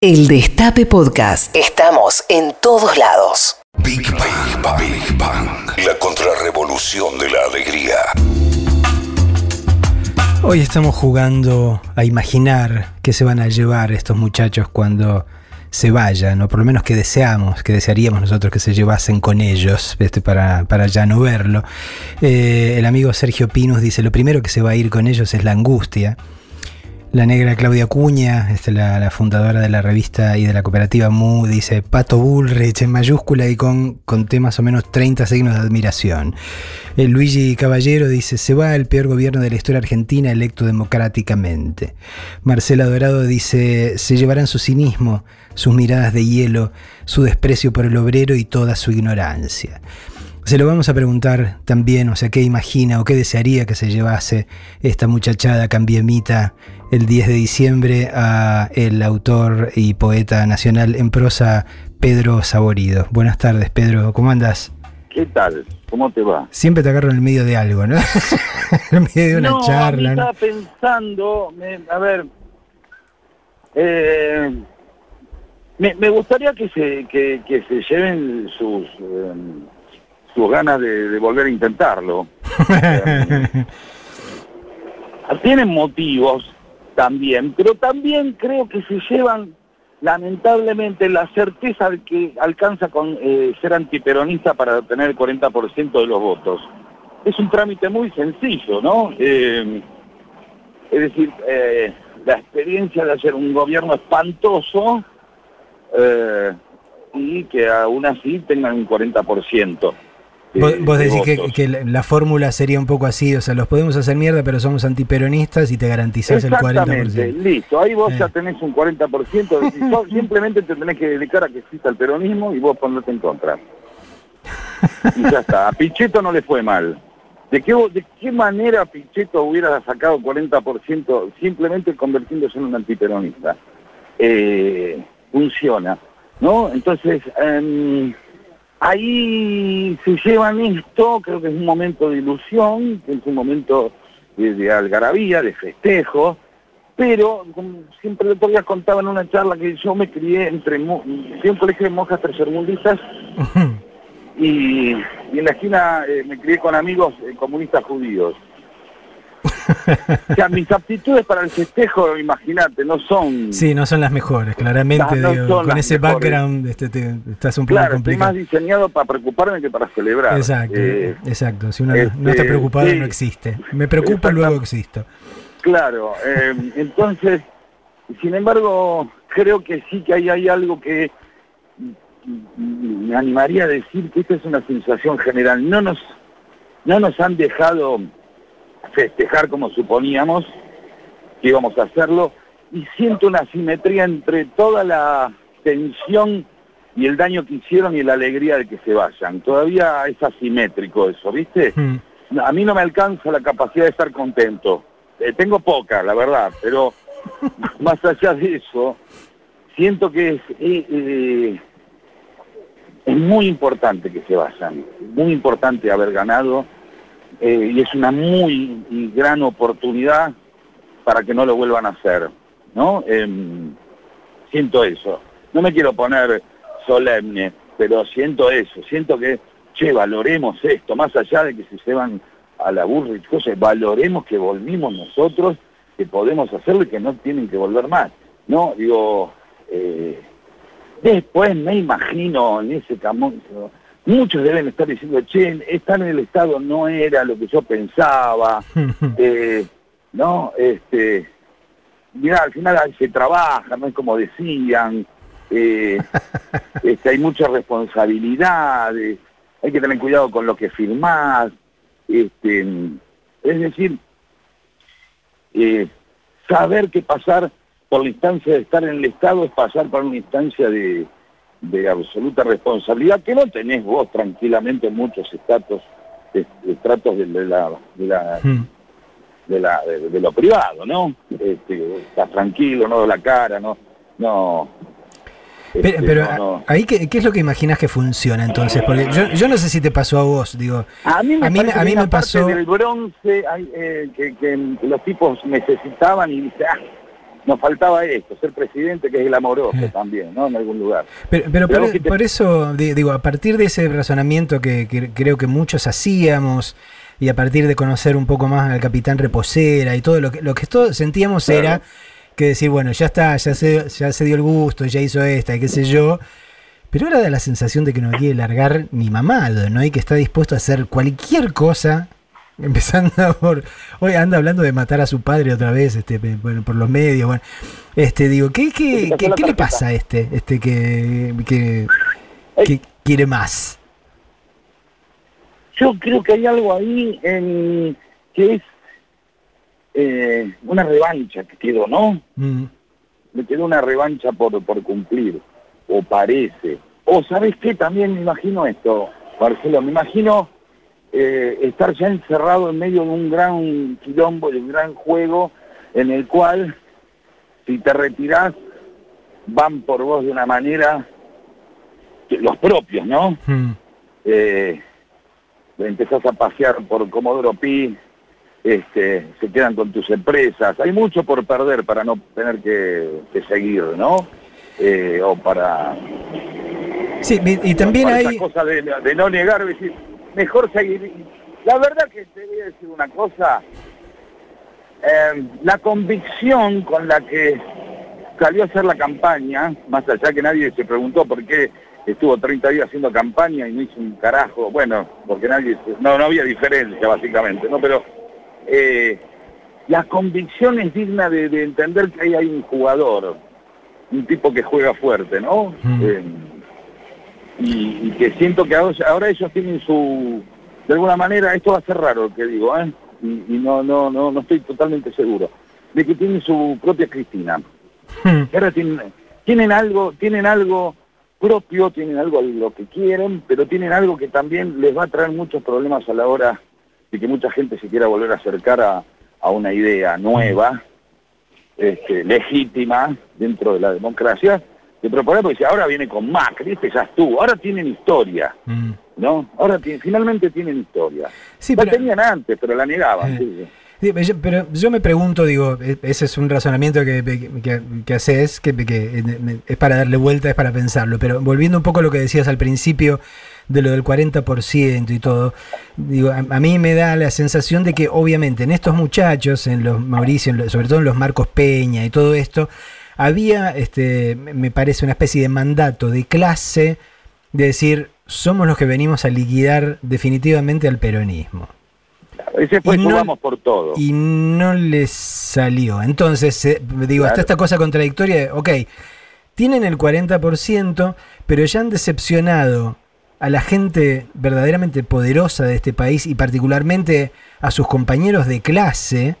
El Destape Podcast. Estamos en todos lados. Big Bang, Big Bang, la contrarrevolución de la alegría. Hoy estamos jugando a imaginar qué se van a llevar estos muchachos cuando se vayan, o por lo menos que deseamos, que desearíamos nosotros que se llevasen con ellos, este, para, para ya no verlo. Eh, el amigo Sergio Pinus dice, lo primero que se va a ir con ellos es la angustia. La negra Claudia Cuña, este, la, fundadora de la revista y de la cooperativa MU, dice Pato Bullrich en mayúscula y con, con más o menos 30 signos de admiración. El Luigi Caballero dice, se va el peor gobierno de la historia argentina electo democráticamente. Marcela Dorado dice, se llevarán su cinismo, sus miradas de hielo, su desprecio por el obrero y toda su ignorancia. Se lo vamos a preguntar también, o sea, qué imagina o qué desearía que se llevase esta muchachada cambiemita el 10 de diciembre a el autor y poeta nacional en prosa Pedro Saborido. Buenas tardes, Pedro, ¿cómo andas? ¿Qué tal? ¿Cómo te va? Siempre te agarro en el medio de algo, ¿no? en el medio de una no, charla. estaba pensando, me, a ver, eh, me, me, gustaría que se, que, que se lleven sus... Eh, sus ganas de, de, volver a intentarlo. Tienen motivos también, pero también creo que se llevan lamentablemente la certeza de que alcanza con eh, ser antiperonista para obtener el 40% de los votos. Es un trámite muy sencillo, ¿no? Eh, es decir, eh, la experiencia de hacer un gobierno espantoso eh, y que aún así tengan un 40%. Vos, vos decís que, que, la fórmula sería un poco así, o sea, los podemos hacer mierda, pero somos antiperonistas y te garantizás el 40%. listo, ahí vos eh. ya tenés un 40%, simplemente te tenés que dedicar a que exista el peronismo y vos ponerte en contra. Y ya está, a Pichetto no le fue mal. ¿De qué, ¿De qué manera Pichetto hubiera sacado 40% simplemente convirtiéndose en un antiperonista? Eh, funciona, ¿no? Entonces... Eh, Ahí se llevan esto, creo que es un momento de ilusión, es un momento de, de algarabía, de festejo, pero como siempre el otro día contaba en una charla que yo me crié entre, a un colegio de monjas tercermundistas y, y, en la esquina eh, me crié con amigos eh, comunistas judíos. o sea, mis aptitudes para el festejo, imagínate, no son... Sí, no son las mejores, claramente. No, no digo, con ese mejores. background este, te, estás un poco claro, complicado. Estoy más diseñado para preocuparme que para celebrar. Exacto, eh, exacto. Si uno este, no está preocupado, sí, no existe. Me preocupa, luego existo. Claro, eh, entonces, sin embargo, creo que sí que hay, hay algo que me animaría a decir que esta es una sensación general. No nos, no nos han dejado festejar como suponíamos que íbamos a hacerlo y siento una simetría entre toda la tensión y el daño que hicieron y la alegría de que se vayan. Todavía es asimétrico eso, ¿viste? Mm. A mí no me alcanza la capacidad de estar contento. Eh, tengo poca, la verdad, pero más allá de eso, siento que es, eh, eh, es muy importante que se vayan, muy importante haber ganado eh, y es una muy gran oportunidad para que no lo vuelvan a hacer, ¿no? Eh, siento eso. No me quiero poner solemne, pero siento eso, siento que, che, valoremos esto, más allá de que se llevan a la burra y cosas, valoremos que volvimos nosotros, que podemos hacerlo y que no tienen que volver más, ¿no? Digo, eh, después me imagino en ese camón, muchos deben estar diciendo, che, estar en el Estado no era lo que yo pensaba, eh, ¿no? Este, mira, al final se trabaja, no es como decían, eh, este, hay muchas responsabilidades, hay que tener cuidado con lo que firmás, este, es decir, eh, saber que pasar por la instancia de estar en el Estado es pasar por una instancia de de absoluta responsabilidad que no tenés vos tranquilamente en muchos estratos de, estratos de, de, la de la hmm. de, la de, de, lo privado no este, estás tranquilo no la cara no no pero, este, pero no, no. ahí ¿qué, ¿qué, es lo que imaginas que funciona entonces porque yo, yo no sé si te pasó a vos digo a mí me, a mí, a mí me pasó del bronce eh, que, que, los tipos necesitaban y dice ah, nos faltaba esto, ser presidente que es glamoroso Eh. también, ¿no? En algún lugar. Pero, pero Pero por, que te- por eso, di- digo, a partir de ese razonamiento que, que creo que muchos hacíamos y a partir de conocer un poco más al capitán Reposera y todo lo que, lo que todos sentíamos Claro. era que decir, bueno, ya está, ya se, ya se dio el gusto, ya hizo esta y qué sé yo. Pero ahora da la sensación de que no quiere largar ni mamado, ¿no? Y que está dispuesto a hacer cualquier cosa, empezando por... Hoy anda hablando de matar a su padre otra vez, este, bueno, por los medios, bueno. Este, digo, ¿qué, qué, qué- le pasa a este, este que, que, que quiere más? Yo creo que hay algo ahí en que es eh, una revancha que quedó, ¿no? Mm, Me quedó una revancha por, por cumplir, o parece. O, ¿sabes qué? También me imagino esto, Marcelo, me imagino eh, estar ya encerrado en medio de un gran quilombo, de un gran juego, en el cual, si te retirás, van por vos de una manera, que- los propios, ¿no? mm, eh, empezás a pasear por Comodoro Pi, este, se quedan con tus empresas. Hay mucho por perder para no tener que, que seguir, ¿no? Eh, o para, Sí, y y también para hay... esa cosa de, de no negar, decir, mejor seguir. La verdad que te voy a decir una cosa, eh, la convicción con la que salió a hacer la campaña, más allá que nadie se preguntó por qué estuvo 30 días haciendo campaña y no hizo un carajo, bueno, porque nadie, no, no había diferencia básicamente, ¿no? Pero eh, la convicción es digna de, de entender que ahí hay un jugador, un tipo que juega fuerte, ¿no? Mm. Eh, y, y que siento que ahora, ellos tienen su, de alguna manera, esto va a ser raro lo que digo, ¿eh? Y, y no, no, no, no estoy totalmente seguro, de que tienen su propia Cristina. mm, Que ahora tienen, tienen algo, tienen algo propio, tienen algo a lo que quieren, pero tienen algo que también les va a traer muchos problemas a la hora de que mucha gente se quiera volver a acercar a, a una idea nueva, este, legítima dentro de la democracia, de proponer, porque ahora viene con Macri, este ya estuvo, ahora tienen historia, mm. ¿no? Ahora finalmente tienen historia. Sí, la pero- tenían antes, pero la negaban. Eh. sí, pero yo- me pregunto, digo, e- ese es un razonamiento que, que, que haces, que, que eh, es para darle vuelta, es para pensarlo, pero volviendo un poco a lo que decías al principio de lo del 40% y todo, digo, a, a mí me da la sensación de que obviamente en estos muchachos, en los Mauricio, en lo- sobre todo en los Marcos Peña y todo esto, había, este, me parece, una especie de mandato de clase de decir, somos los que venimos a liquidar definitivamente al peronismo Ese fue Y no- jugamos por todo. y no les salió. Entonces, eh, digo, Claro. esta cosa contradictoria de, ok, tienen el 40%, pero ya han decepcionado a la gente verdaderamente poderosa de este país y particularmente a sus compañeros de clase,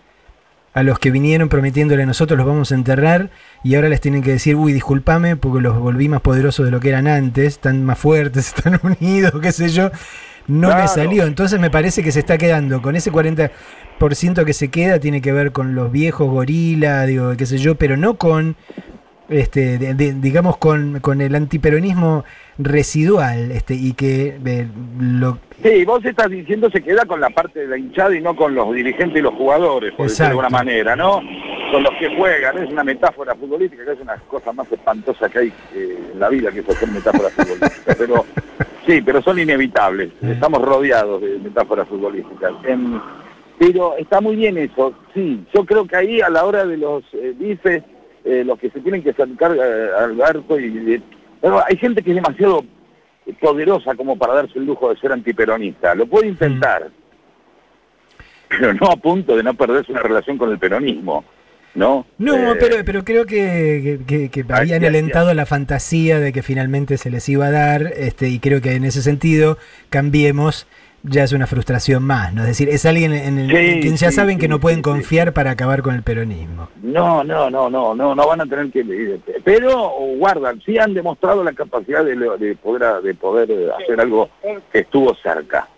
a los que vinieron prometiéndole nosotros los vamos a enterrar y ahora les tienen que decir, uy, discúlpame porque los volví más poderosos de lo que eran antes, están más fuertes, están unidos, qué sé yo. No me Claro. salió, entonces me parece que se está quedando con ese 40% que se queda, tiene que ver con los viejos gorila, digo, qué sé yo, pero no con, este, de- de- digamos, con, con el antiperonismo residual, este, y que eh, lo, Sí, vos estás diciendo se queda con la parte de la hinchada y no con los dirigentes y los jugadores, por decirlo de alguna manera, ¿no? Con los que juegan, es una metáfora futbolística, que es una cosa más espantosa que hay eh, en la vida que es hacer metáforas futbolísticas, pero sí, pero son inevitables, estamos rodeados de metáforas futbolísticas. Em, pero está muy bien eso, sí, yo creo que ahí a la hora de los eh, bifes, eh, los que se tienen que acercar eh, al arco y... pero hay gente que es demasiado poderosa como para darse el lujo de ser antiperonista. Lo puede intentar, pero no a punto de no perderse una relación con el peronismo, ¿no? No, Eh, pero, pero creo que, que- que- habían alentado la fantasía de que finalmente se les iba a dar, este, y creo que en ese sentido, cambiemos, ya es una frustración más, ¿no? Es decir, es alguien en, el- Sí, en quien ya sí, saben que no pueden confiar para acabar con el peronismo. No, no, no, no, no, no van a tener que... Pero guardan, sí han demostrado la capacidad de, de poder, de poder eh, hacer algo que estuvo cerca.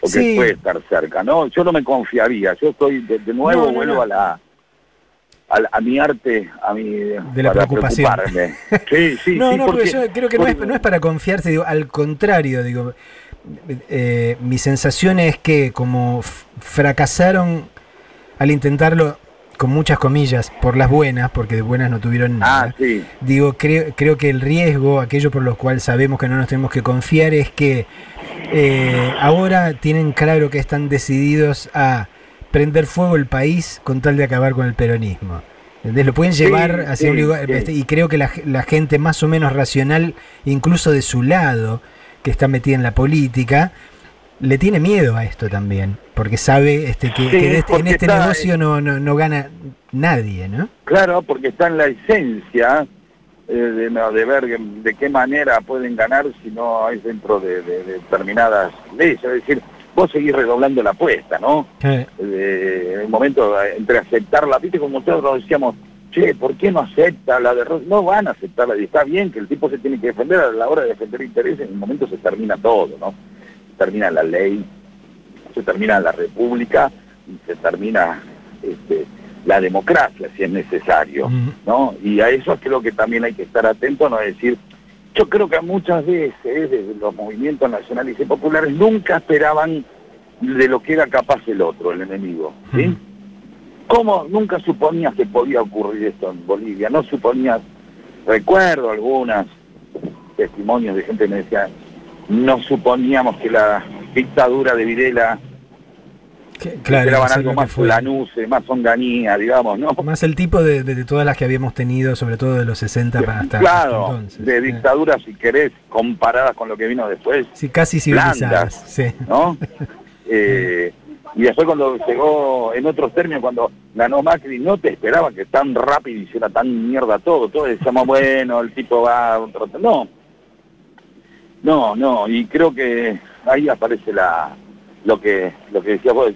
O que Sí. puede estar cerca, ¿no? Yo no me confiaría, yo estoy de, de nuevo, No, no, vuelvo no. a la... A, a mi arte, a mi... De la para preocupación. preocuparme. Sí, sí, no, no, porque, porque- yo creo que no es, no es para confiarse, digo, al contrario, digo, eh, mi sensación es que como fracasaron al intentarlo con muchas comillas, por las buenas, porque de buenas no tuvieron nada. Ah, sí. Digo, creo, creo que el riesgo, aquello por lo cual sabemos que no nos tenemos que confiar, es que eh, ahora tienen claro que están decididos a prender fuego el país con tal de acabar con el peronismo. ¿Entendés? Lo pueden llevar Sí, hacia un lugar, este, y creo que la, la gente más o menos racional, incluso de su lado, que está metida en la política, le tiene miedo a esto también, porque sabe este, que, Sí, que de este- en este está- negocio no, no, no gana nadie, ¿no? Claro, porque está en la esencia eh, de, no, de ver de qué manera pueden ganar si no es dentro de, de- de determinadas leyes. Es decir, vos seguís redoblando la apuesta, ¿no? Eh, en el momento eh, entre aceptarla, viste como nosotros decíamos, che, ¿por qué no acepta la derrota? No van a aceptarla y está bien que el tipo se tiene que defender a la hora de defender intereses, en el momento se termina todo, ¿no? Se termina la ley, se termina la república y se termina este, la democracia si es necesario. ¿no? Y a eso creo que también hay que estar atento, no es decir, yo creo que muchas veces desde los movimientos nacionales y populares nunca esperaban de lo que era capaz el otro, el enemigo, ¿sí? ¿Cómo nunca suponías que podía ocurrir esto en Bolivia? No suponías, recuerdo algunas testimonios de gente que me decía, no suponíamos que la dictadura de Videla claro, esperaban algo más fue. lanuce, más onganía, digamos, ¿no? Más el tipo de, de- de todas las que habíamos tenido, sobre todo de los 60 para hasta, claro, hasta entonces. de Eh, dictaduras, si querés, comparadas con lo que vino después, Sí, casi civilizadas. blandas. Sí. ¿no? Eh, y después cuando llegó, en otros términos, cuando ganó Macri, no te esperaba que tan rápido hiciera tan mierda todo. Todos decíamos, bueno, el tipo va. No, no, no, y creo que ahí aparece la lo que lo que decías vos,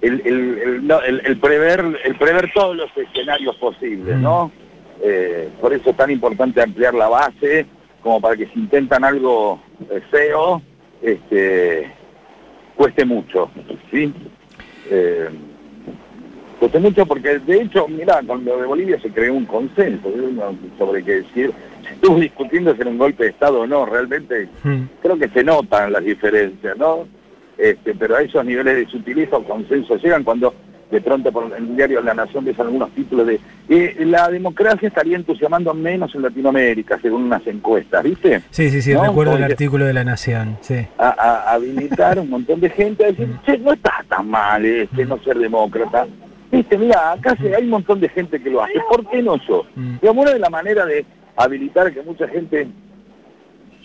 el, el, el, no, el- el prever el prever todos los escenarios posibles, ¿no? Eh, por eso es tan importante ampliar la base, como para que si intentan algo eh, feo, este, cueste mucho, ¿sí? Eh, cueste mucho porque, de hecho, mira, con lo de Bolivia se creó un consenso sobre que decir, se estuvo discutiendo si era un golpe de Estado o no, realmente Mm. creo que se notan las diferencias, ¿no? Este, pero a esos niveles de sutileza o consenso llegan cuando de pronto por el diario La Nación ves algunos títulos de eh, la democracia estaría entusiasmando menos en Latinoamérica, según unas encuestas, ¿viste? Sí, sí, sí, No, recuerdo el artículo de La Nación. Sí. A, a- habilitar un montón de gente a decir, che, no está tan mal este, no ser demócrata. Viste, mira, acá hay un montón de gente que lo hace, ¿por qué no yo? Mm. Digamos, una de la manera de habilitar que mucha gente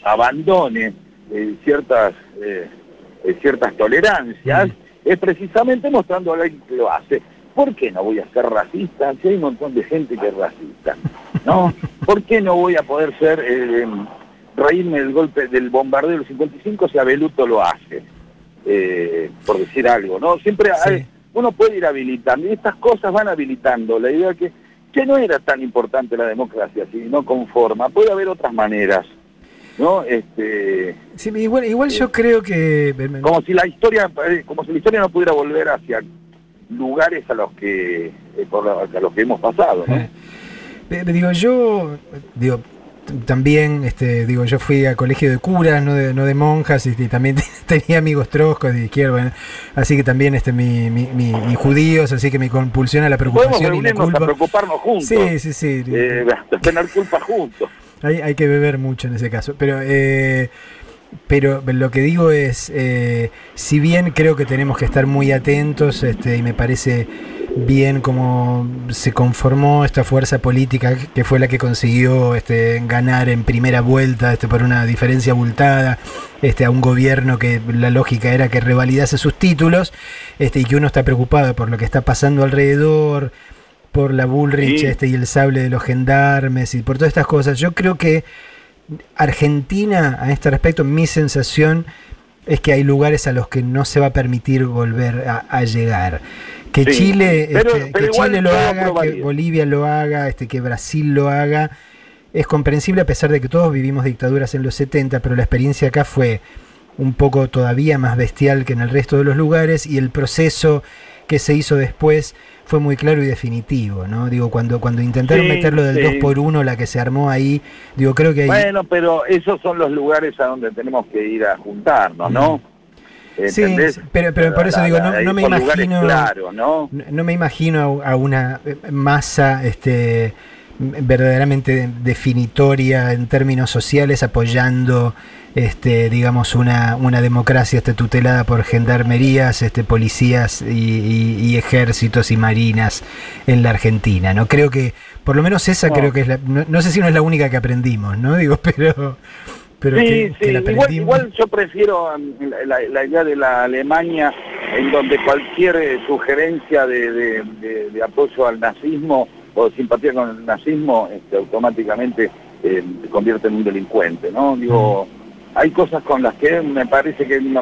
abandone eh, ciertas eh, eh, ciertas tolerancias es precisamente mostrando a alguien que lo hace. ¿Por qué no voy a ser racista si hay un montón de gente que es racista? ¿No? ¿Por qué no voy a poder ser eh, reírme del golpe del bombardeo del 55 si Abeluto lo hace? Eh, por decir algo, ¿no? Siempre hay- Sí. uno puede ir habilitando y estas cosas van habilitando. La idea que, que no era tan importante la democracia, si no conforma, puede haber otras maneras, ¿no? Este, Sí, igual, igual yo creo que. como si la historia, eh, como si la historia no pudiera volver hacia lugares a los que, eh, por la- a los que hemos pasado, ¿no? Eh, digo, yo, digo, también, este, digo, yo fui a colegio de curas, no de, no de monjas, y, y también tenía amigos troscos de izquierda, bueno, así que también, este, mi, mi, judíos, así que mi compulsión a la Podemos preocupación y la a culpa. preocuparnos juntos, Sí, sí, sí. eh, a tener culpa juntos. Hay, hay que beber mucho en ese caso. Pero, eh, pero lo que digo es, eh, si bien creo que tenemos que estar muy atentos, este, y me parece bien cómo se conformó esta fuerza política que fue la que consiguió este, ganar en primera vuelta este, por una diferencia abultada este, a un gobierno que la lógica era que revalidase sus títulos este, y que uno está preocupado por lo que está pasando alrededor, por la Bullrich Sí. este, y el sable de los gendarmes y por todas estas cosas. Yo creo que Argentina, a este respecto, mi sensación es que hay lugares a los que no se va a permitir volver a, a llegar. Que Sí, Chile, pero- este, pero que Chile lo haga, que. Bolivia lo haga, este, que Brasil lo haga, es comprensible a pesar de que todos vivimos dictaduras en los 70, pero la experiencia acá fue un poco todavía más bestial que en el resto de los lugares y el proceso que se hizo después fue muy claro y definitivo, ¿no? Digo, cuando, cuando intentaron Sí, meterlo del sí. 2 por 1 la que se armó ahí, digo, creo que ahí... Bueno, pero esos son los lugares a donde tenemos que ir a juntarnos, ¿no? Sí, ¿entendés? sí, pero, pero por eso La- digo, no, no me imagino. claros, ¿no? No, me imagino a a una eh, masa este, verdaderamente definitoria en términos sociales apoyando este, digamos una, una democracia este, tutelada por gendarmerías, este, policías y, y- y ejércitos y marinas en la Argentina. No creo que, por lo menos esa No. creo que es la, no, no sé si no es la única que aprendimos, ¿no? Digo, pero, pero sí, que, que sí, la igual, yo prefiero um, la, la- la idea de la Alemania en donde cualquier eh, sugerencia de, de- de- de apoyo al nazismo o de simpatía con el nazismo este, automáticamente eh, se convierte en un delincuente, ¿no? Digo, hay cosas con las que me parece que no-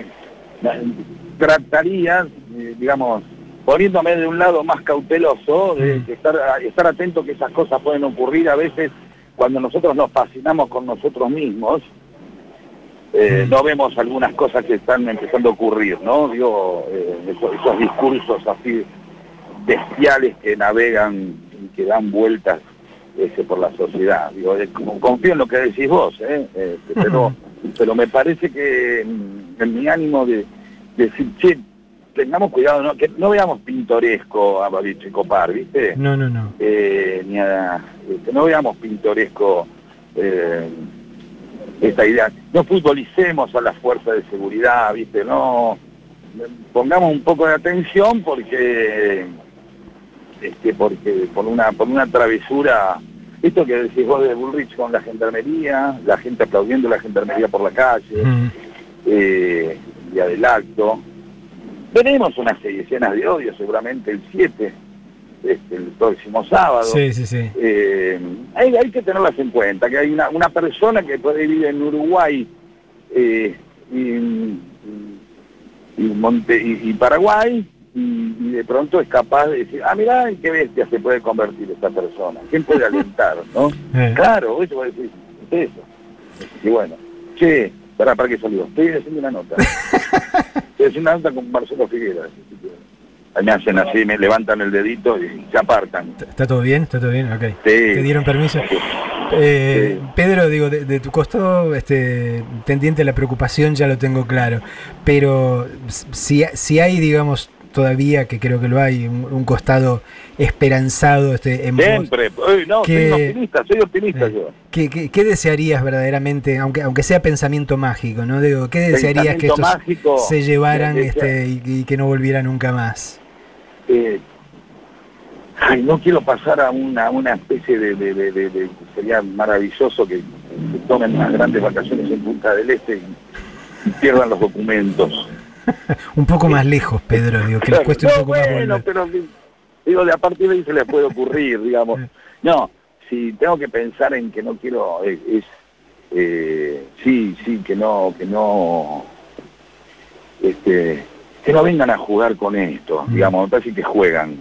trataría, eh, digamos, poniéndome de un lado más cauteloso, de, que estar, estar atento que esas cosas pueden ocurrir a veces cuando nosotros nos fascinamos con nosotros mismos, eh, no vemos algunas cosas que están empezando a ocurrir, ¿no? Digo, eh, esos, esos discursos así bestiales que navegan y que dan vueltas ese, por la sociedad. Digo, confío en lo que decís vos, ¿eh? Eh, pero, pero me parece que en mi ánimo de, de decir, che, tengamos cuidado, ¿no? que no veamos pintoresco a Babiche Copar, ¿viste? No, no, no. eh, ni a, este, no veamos pintoresco eh, esta idea. No futbolicemos a las fuerzas de seguridad, ¿viste? No pongamos un poco de atención porque este porque por una por una travesura esto que decís vos de Bullrich con la gendarmería, la gente aplaudiendo la gendarmería por la calle, Mm. eh, día del acto. Veremos unas escenas de odio seguramente el 7, este, el próximo sábado. Sí, sí, sí. Eh, hay, hay que tenerlas en cuenta, que hay una, una persona que puede vivir en Uruguay eh, y, y, Monte, y, y Paraguay y, y de pronto es capaz de decir, ah, mirá, en qué bestia se puede convertir esta persona, ¿quién puede alentar? ¿no? Eh. Claro, eso va a decir, es eso. Y bueno, che, para, para que salió, estoy haciendo una nota. estoy haciendo una nota con Marcelo Figueras. Ahí me hacen así, me levantan el dedito y se apartan. ¿Está todo bien? ¿Está todo bien? Ok. Sí. ¿Te dieron permiso? Eh, Sí. Pedro, digo, de, de tu costado, este, tendiente a la preocupación, ya lo tengo claro. Pero si, si hay, digamos, todavía, que creo que lo hay, un, un costado esperanzado este, en vos, Siempre. Uy, no, que- soy optimista, soy optimista eh, yo. ¿qué, qué, qué desearías verdaderamente, aunque, aunque sea pensamiento mágico, ¿no? Digo, ¿qué desearías que estos mágico, se llevaran que- este, y, y que no volvieran nunca más? Eh, ay, no quiero pasar a una, una especie de, de- de- de- de- Sería maravilloso que, que tomen unas grandes vacaciones en Punta del Este y, y pierdan los documentos. Un poco más lejos, Pedro, digo, que les Claro, cueste un no, poco más bueno, volver. pero digo, de a partir de ahí se les puede ocurrir, digamos. No, si tengo que pensar en que no quiero, es, es, eh, sí, sí, que no, que no, este, que no vengan a jugar con esto, Mm. digamos, me parece que juegan.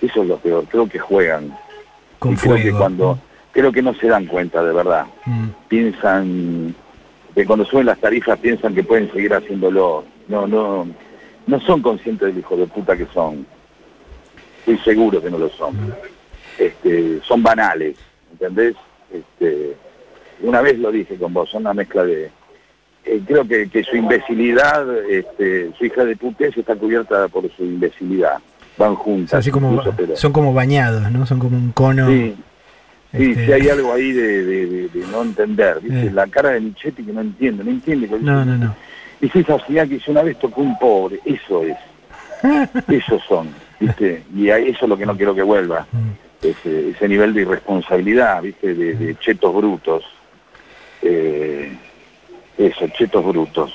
Eso es lo peor, creo que juegan. Con Y creo que fuego. cuando, creo que no se dan cuenta de verdad. Mm. Piensan, que cuando suben las tarifas piensan que pueden seguir haciéndolo. No, no, no son conscientes del hijo de puta que son. Estoy seguro que no lo son. Este, son banales, ¿entendés? Este, una vez lo dije con vos, son una mezcla de... eh, creo que, que su imbecilidad, este, su hija de putez está cubierta por su imbecilidad. Van O juntas. sea, así como, incluso, pero- son como bañados, ¿no? Son como un cono. Sí, sí, este, sí hay algo ahí de, de- de- de no entender, ¿viste? Eh. La cara de Michetti que no entiende, no entiende. No, no, no. Es esa ciudad que dice una vez tocó un pobre, eso es. Esos son, ¿viste? Y eso es lo que no quiero que vuelva. Mm. Ese, ese nivel de irresponsabilidad, ¿viste? De, de chetos brutos. Eh, eso, chetos brutos.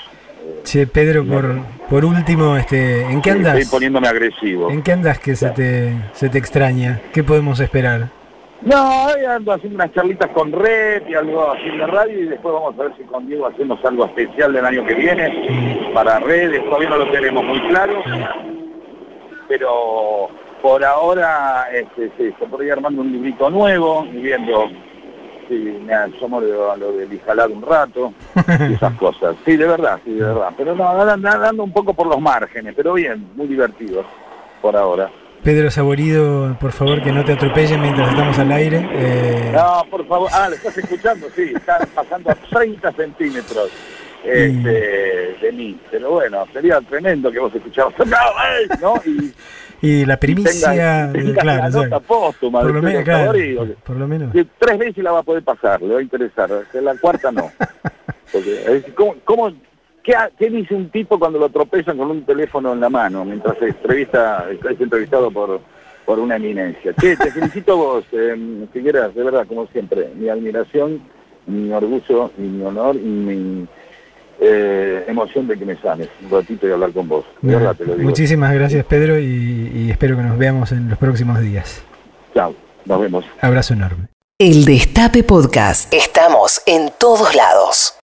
Che, Pedro, por, por último, este, ¿en qué andas? Estoy poniéndome agresivo. ¿En qué andas que se te, se te extraña? ¿Qué podemos esperar? No, ando haciendo unas charlitas con Red y algo la radio y después vamos a ver si con Diego hacemos algo especial del año que viene para redes, todavía no lo tenemos muy claro, pero por ahora este, sí, se podría armando un librito nuevo y viendo si me asomo lo, lo del un rato y esas cosas. Sí, de verdad, sí, de verdad. Pero no, ando, ando un poco por los márgenes, pero bien, muy divertido por ahora. Pedro Saborido, por favor, que no te atropellen mientras estamos al aire. Eh, No, por favor. Ah, ¿lo estás escuchando? Sí, están pasando a 30 centímetros. este, de mí. Pero bueno, sería tremendo que vos escuchabas, ¿no? Y, y la primicia, tenga, tenga claro, la nota póstuma por lo menos, claro, por lo menos. Que tres veces la va a poder pasar, le va a interesar. La cuarta no. Porque, es decir, ¿cómo, cómo, qué, dice un tipo cuando lo atropellan con un teléfono en la mano mientras se entrevista, es entrevistado por, por una eminencia? Che, te felicito a vos, eh, Figueras, de verdad, como siempre. Mi admiración, mi orgullo y mi honor y mi eh, emoción de que me llames un ratito y hablar con vos. De verdad te lo digo. Muchísimas gracias, Pedro, y, y espero que nos veamos en los próximos días. Chao, nos vemos. Abrazo enorme. El Destape Podcast. Estamos en todos lados.